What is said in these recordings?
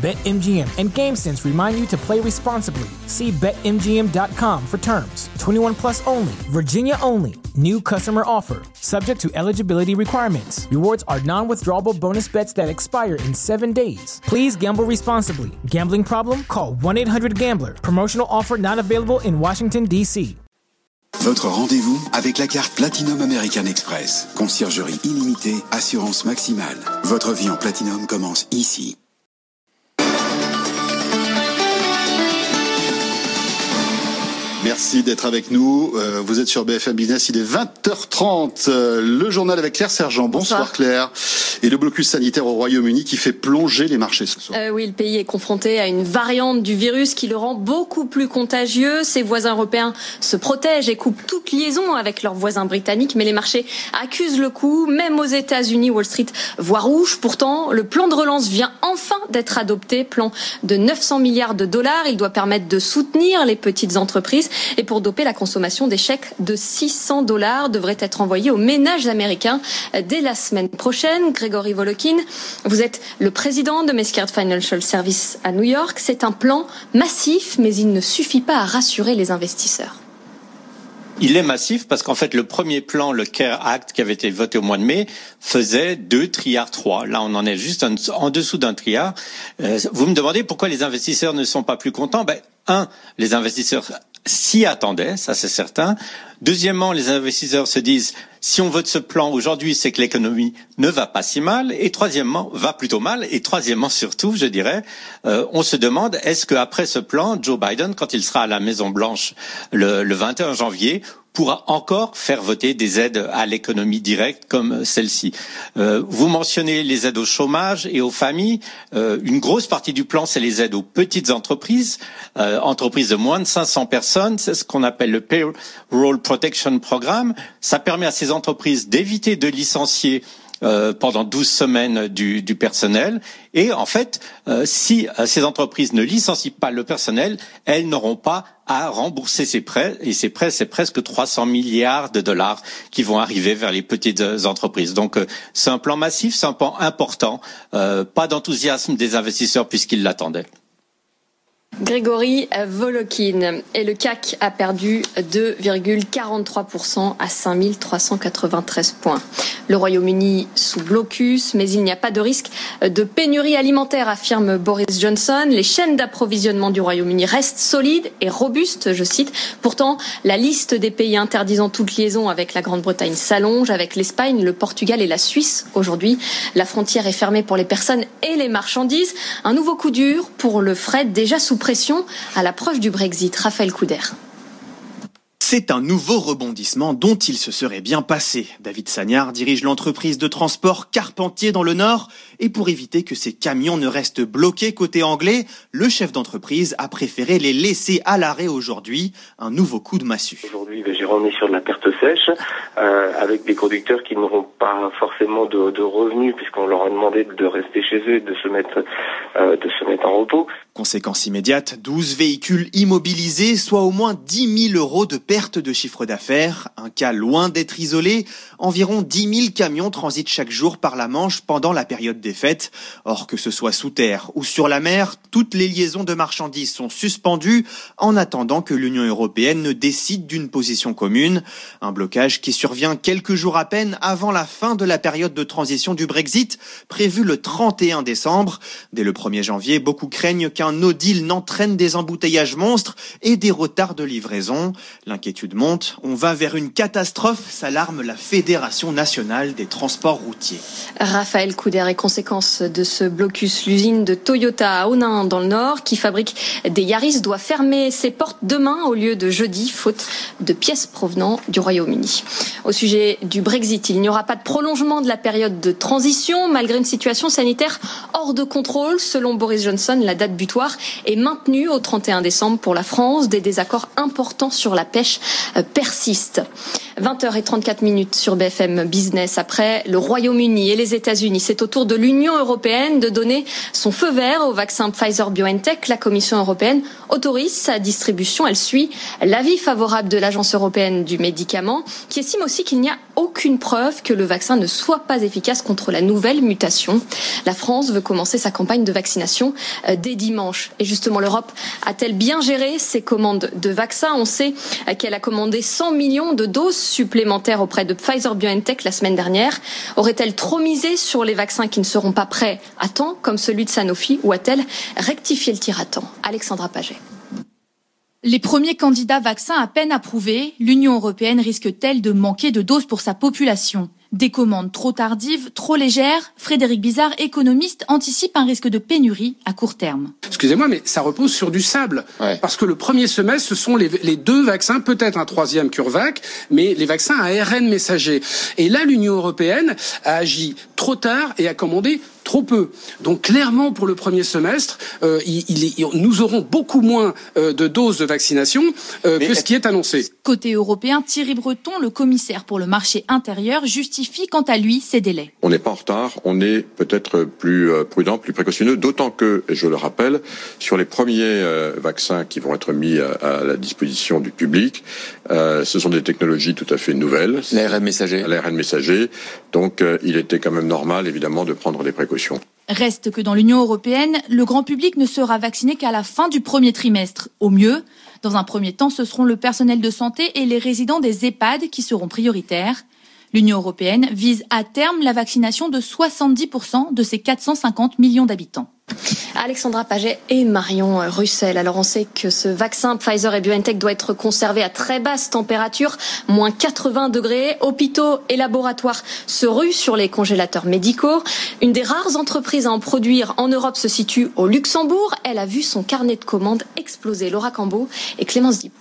BetMGM and GameSense remind you to play responsibly. See BetMGM.com for terms. 21 plus only, Virginia only. New customer offer, subject to eligibility requirements. Rewards are non withdrawable bonus bets that expire in seven days. Please gamble responsibly. Gambling problem? Call 1 800 Gambler. Promotional offer not available in Washington, D.C. Votre rendez-vous avec la carte Platinum American Express. Conciergerie illimitée, assurance maximale. Votre vie en Platinum commence ici. Merci d'être avec nous. Euh, vous êtes sur BFM Business, il est 20h30. Euh, le journal avec Claire Sergent. Bonsoir, Claire. Et le blocus sanitaire au Royaume-Uni qui fait plonger les marchés ce soir. Euh, oui, le pays est confronté à une variante du virus qui le rend beaucoup plus contagieux. Ses voisins européens se protègent et coupent toute liaison avec leurs voisins britanniques, mais les marchés accusent le coup. Même aux États-Unis, Wall Street voit rouge. Pourtant, le plan de relance vient enfin d'être adopté. Plan de 900 milliards de dollars. Il doit permettre de soutenir les petites entreprises. Et pour doper la consommation, des chèques de 600 dollars devraient être envoyés aux ménages américains dès la semaine prochaine. Grégory Volokin, vous êtes le président de Mescard Financial Service à New York. C'est un plan massif, mais il ne suffit pas à rassurer les investisseurs. Il est massif parce qu'en fait, le premier plan, le CARE Act, qui avait été voté au mois de mai, faisait deux triards trois. Là, on en est juste en, en dessous d'un triard. Euh, vous me demandez pourquoi les investisseurs ne sont pas plus contents? Ben, Un, les investisseurs s'y attendaient, ça c'est certain. Deuxièmement, les investisseurs se disent si on vote ce plan aujourd'hui, c'est que l'économie ne va pas si mal. Et troisièmement, va plutôt mal. Et troisièmement, surtout, je dirais, euh, on se demande est-ce qu'après ce plan, Joe Biden, quand il sera à la Maison Blanche le, le 21 janvier, pourra encore faire voter des aides à l'économie directe comme celle-ci? Euh, vous mentionnez les aides au chômage et aux familles. Euh, une grosse partie du plan, c'est les aides aux petites entreprises, euh, entreprises de moins de 500 personnes. C'est ce qu'on appelle le Payroll Protection Programme. Ça permet à ces entreprises d'éviter de licencier euh, pendant 12 semaines du, personnel. Et en fait, euh, si euh, ces entreprises ne licencient pas le personnel, elles n'auront pas à rembourser ces prêts. Et ces prêts, c'est presque 300 milliards de dollars qui vont arriver vers les petites entreprises. Donc, c'est un plan massif, c'est un plan important. pas d'enthousiasme des investisseurs puisqu'ils l'attendaient. Grégory Volokin et le CAC a perdu 2,43% à 5393 points. Le Royaume-Uni sous blocus, mais il n'y a pas de risque de pénurie alimentaire, affirme Boris Johnson. Les chaînes d'approvisionnement du Royaume-Uni restent solides et robustes, je cite. Pourtant, la liste des pays interdisant toute liaison avec la Grande-Bretagne s'allonge, avec l'Espagne, le Portugal et la Suisse. Aujourd'hui, la frontière est fermée pour les personnes et les marchandises. Un nouveau coup dur pour le fret déjà sous pression à l'approche du Brexit. Raphaël Couder. C'est un nouveau rebondissement dont il se serait bien passé. David Sagnard dirige l'entreprise de transport Carpentier dans le Nord et pour éviter que ces camions ne restent bloqués côté anglais, le chef d'entreprise a préféré les laisser à l'arrêt aujourd'hui. Un nouveau coup de massue. Aujourd'hui, ben, j'ai remis sur de la perte sèche euh, avec des conducteurs qui n'auront pas forcément de, de revenus puisqu'on leur a demandé de rester chez eux et de se mettre, euh, de se mettre en repos. Conséquence immédiate, 12 véhicules immobilisés, soit au moins 10 000 euros de perte de chiffre d'affaires. Un cas loin d'être isolé. Environ 10 000 camions transitent chaque jour par la Manche pendant la période des fêtes. Or, que ce soit sous terre ou sur la mer, toutes les liaisons de marchandises sont suspendues en attendant que l'Union européenne ne décide d'une position commune. Un blocage qui survient quelques jours à peine avant la fin de la période de transition du Brexit, prévue le 31 décembre. Dès le 1er janvier, beaucoup craignent qu'un no deal n'entraîne des embouteillages monstres et des retards de livraison. L'inquiétude on va vers une catastrophe, s'alarme la Fédération nationale des transports routiers. Raphaël Couder est conséquence de ce blocus. L'usine de Toyota à Onin dans le Nord, qui fabrique des Yaris, doit fermer ses portes demain au lieu de jeudi, faute de pièces provenant du Royaume-Uni. Au sujet du Brexit, il n'y aura pas de prolongement de la période de transition malgré une situation sanitaire hors de contrôle. Selon Boris Johnson, la date butoir est maintenue au 31 décembre pour la France. Des désaccords importants sur la pêche euh, persistent. 20h34 minutes sur BFM Business. Après le Royaume-Uni et les États-Unis, c'est au tour de l'Union européenne de donner son feu vert au vaccin Pfizer-BioNTech. La Commission européenne autorise sa distribution. Elle suit l'avis favorable de l'Agence européenne du médicament, qui estime aussi qu'il n'y a aucune preuve que le vaccin ne soit pas efficace contre la nouvelle mutation. La France veut commencer sa campagne de vaccination euh, dès dimanche. Et justement, l'Europe a-t-elle bien géré ses commandes de vaccins? On sait euh, qu'elle a commandé 100 millions de doses supplémentaires auprès de Pfizer-BioNTech la semaine dernière. Aurait-elle trop misé sur les vaccins qui ne seront pas prêts à temps, comme celui de Sanofi, ou a-t-elle rectifié le tir à temps? Alexandra Paget. Les premiers candidats vaccins à peine approuvés, l'Union européenne risque-t-elle de manquer de doses pour sa population? Des commandes trop tardives, trop légères, Frédéric Bizarre, économiste, anticipe un risque de pénurie à court terme. Excusez-moi, mais ça repose sur du sable. Parce que le premier semestre, ce sont les, les deux vaccins, peut-être un troisième CureVac, mais les vaccins à ARN messager. Et là, l'Union européenne a agi trop tard et a commandé trop peu. Donc clairement, pour le premier semestre, euh, il, il, nous aurons beaucoup moins euh, de doses de vaccination euh, que ce qui est annoncé. Côté européen, Thierry Breton, le commissaire pour le marché intérieur, justifie quant à lui ces délais. On n'est pas en retard, on est peut-être plus prudent, plus précautionneux, d'autant que, et je le rappelle, sur les premiers euh, vaccins qui vont être mis à, à la disposition du public, euh, ce sont des technologies tout à fait nouvelles. L'ARN messager. L'ARN messager. Donc il était quand même normal, évidemment, de prendre des précautions. Reste que dans l'Union européenne, le grand public ne sera vacciné qu'à la fin du premier trimestre, au mieux. Dans un premier temps, ce seront le personnel de santé et les résidents des EHPAD qui seront prioritaires. L'Union européenne vise à terme la vaccination de 70% de ses 450 millions d'habitants. Alexandra Paget et Marion Russell. Alors on sait que ce vaccin Pfizer et BioNTech doit être conservé à très basse température, moins 80 degrés. Hôpitaux et laboratoires se ruent sur les congélateurs médicaux. Une des rares entreprises à en produire en Europe se situe au Luxembourg. Elle a vu son carnet de commandes exploser. Laura Cambeau et Clémence Dibou.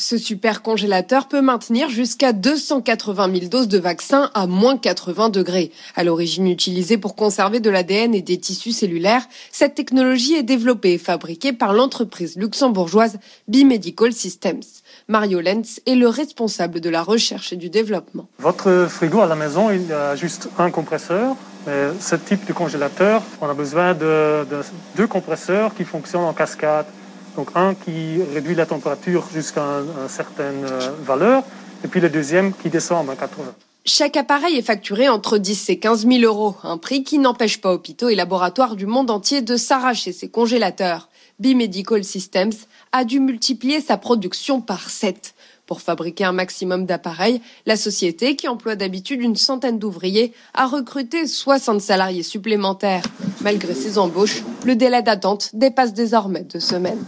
Ce super congélateur peut maintenir jusqu'à 280 000 doses de vaccin à moins 80 degrés. À l'origine utilisée pour conserver de l'ADN et des tissus cellulaires, cette technologie est développée et fabriquée par l'entreprise luxembourgeoise Bimedical Systems. Mario Lenz est le responsable de la recherche et du développement. Votre frigo à la maison, il a juste un compresseur. Mais ce type de congélateur, on a besoin de deux compresseurs qui fonctionnent en cascade. Donc un qui réduit la température jusqu'à une certaine valeur, et puis le deuxième qui descend à 80. Chaque appareil est facturé entre 10 et 15 000 euros, un prix qui n'empêche pas hôpitaux et laboratoires du monde entier de s'arracher ses congélateurs. Bimedical Systems a dû multiplier sa production par 7. Pour fabriquer un maximum d'appareils, la société, qui emploie d'habitude une centaine d'ouvriers, a recruté 60 salariés supplémentaires. Malgré ces embauches, le délai d'attente dépasse désormais deux semaines.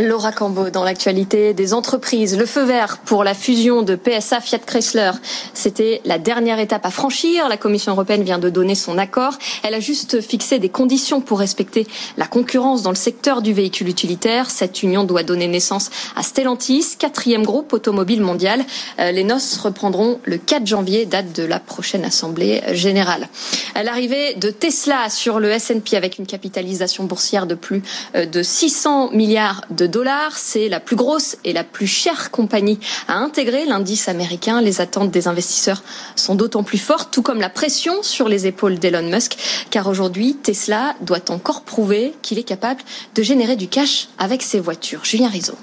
Laura Cambeau, dans l'actualité des entreprises, le feu vert pour la fusion de PSA Fiat Chrysler, c'était la dernière étape à franchir. La Commission européenne vient de donner son accord. Elle a juste fixé des conditions pour respecter la concurrence dans le secteur du véhicule utilitaire. Cette union doit donner naissance à Stellantis, quatrième groupe automobile mondial. Les noces reprendront le 4 janvier, date de la prochaine Assemblée générale. L'arrivée de Tesla sur le S&P avec une capitalisation boursière de plus de 600 milliards de dollars, c'est la plus grosse et la plus chère compagnie à intégrer l'indice américain. Les attentes des investisseurs sont d'autant plus fortes, tout comme la pression sur les épaules d'Elon Musk, car aujourd'hui, Tesla doit encore prouver qu'il est capable de générer du cash avec ses voitures. Julien Rizzo.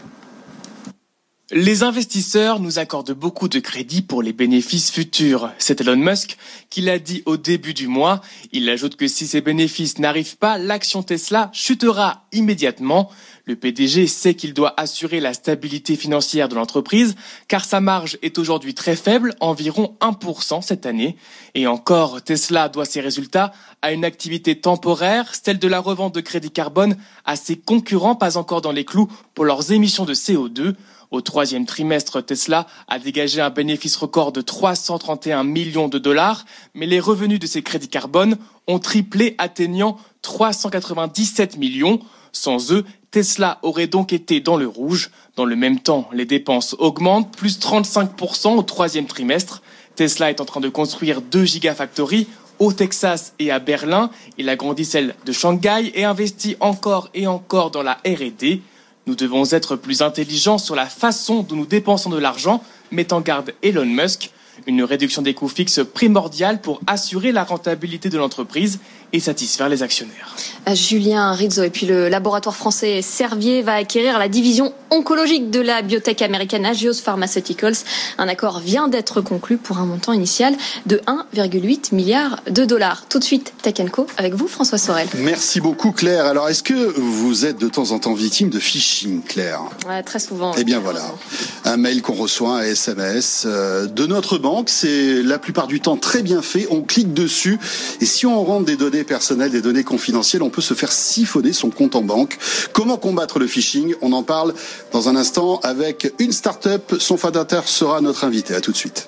Les investisseurs nous accordent beaucoup de crédit pour les bénéfices futurs. C'est Elon Musk qui l'a dit au début du mois. Il ajoute que si ces bénéfices n'arrivent pas, l'action Tesla chutera immédiatement. Le PDG sait qu'il doit assurer la stabilité financière de l'entreprise car sa marge est aujourd'hui très faible, environ 1% cette année. Et encore, Tesla doit ses résultats à une activité temporaire, celle de la revente de crédit carbone à ses concurrents pas encore dans les clous pour leurs émissions de CO2. Au troisième trimestre, Tesla a dégagé un bénéfice record de 331 millions de dollars, mais les revenus de ces crédits carbone ont triplé, atteignant 397 millions. Sans eux, Tesla aurait donc été dans le rouge. Dans le même temps, les dépenses augmentent, plus 35% au troisième trimestre. Tesla est en train de construire deux gigafactories au Texas et à Berlin. Il agrandit celle de Shanghai et investit encore et encore dans la R&D. Nous devons être plus intelligents sur la façon dont nous dépensons de l'argent, met en garde Elon Musk. Une réduction des coûts fixes primordiale pour assurer la rentabilité de l'entreprise et satisfaire les actionnaires. Julien Rizzo et puis le laboratoire français Servier va acquérir la division oncologique de la biotech américaine Agios Pharmaceuticals. Un accord vient d'être conclu pour un montant initial de 1,8 milliard de dollars. Tout de suite, Tech Co avec vous, François Sorel. Merci beaucoup, Claire. Alors, est-ce que vous êtes de temps en temps victime de phishing, Claire? Ouais, Très souvent. Eh bien, voilà. Un mail qu'on reçoit, un SMS euh, de notre banque. C'est la plupart du temps très bien fait. On clique dessus et si on rentre des données personnelles, des données confidentielles, on peut se faire siphonner son compte en banque. Comment combattre le phishing? On en parle dans un instant avec une start-up. Son fondateur sera notre invité. À tout de suite.